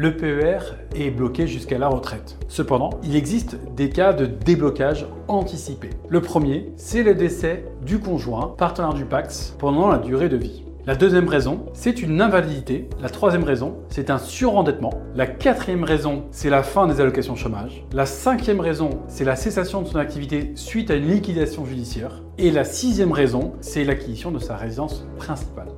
le PER est bloqué jusqu'à la retraite. Cependant, il existe des cas de déblocage anticipé. Le premier, c'est le décès du conjoint, partenaire du PAX, pendant la durée de vie. La deuxième raison, c'est une invalidité. La troisième raison, c'est un surendettement. La quatrième raison, c'est la fin des allocations chômage. La cinquième raison, c'est la cessation de son activité suite à une liquidation judiciaire. Et la sixième raison, c'est l'acquisition de sa résidence principale.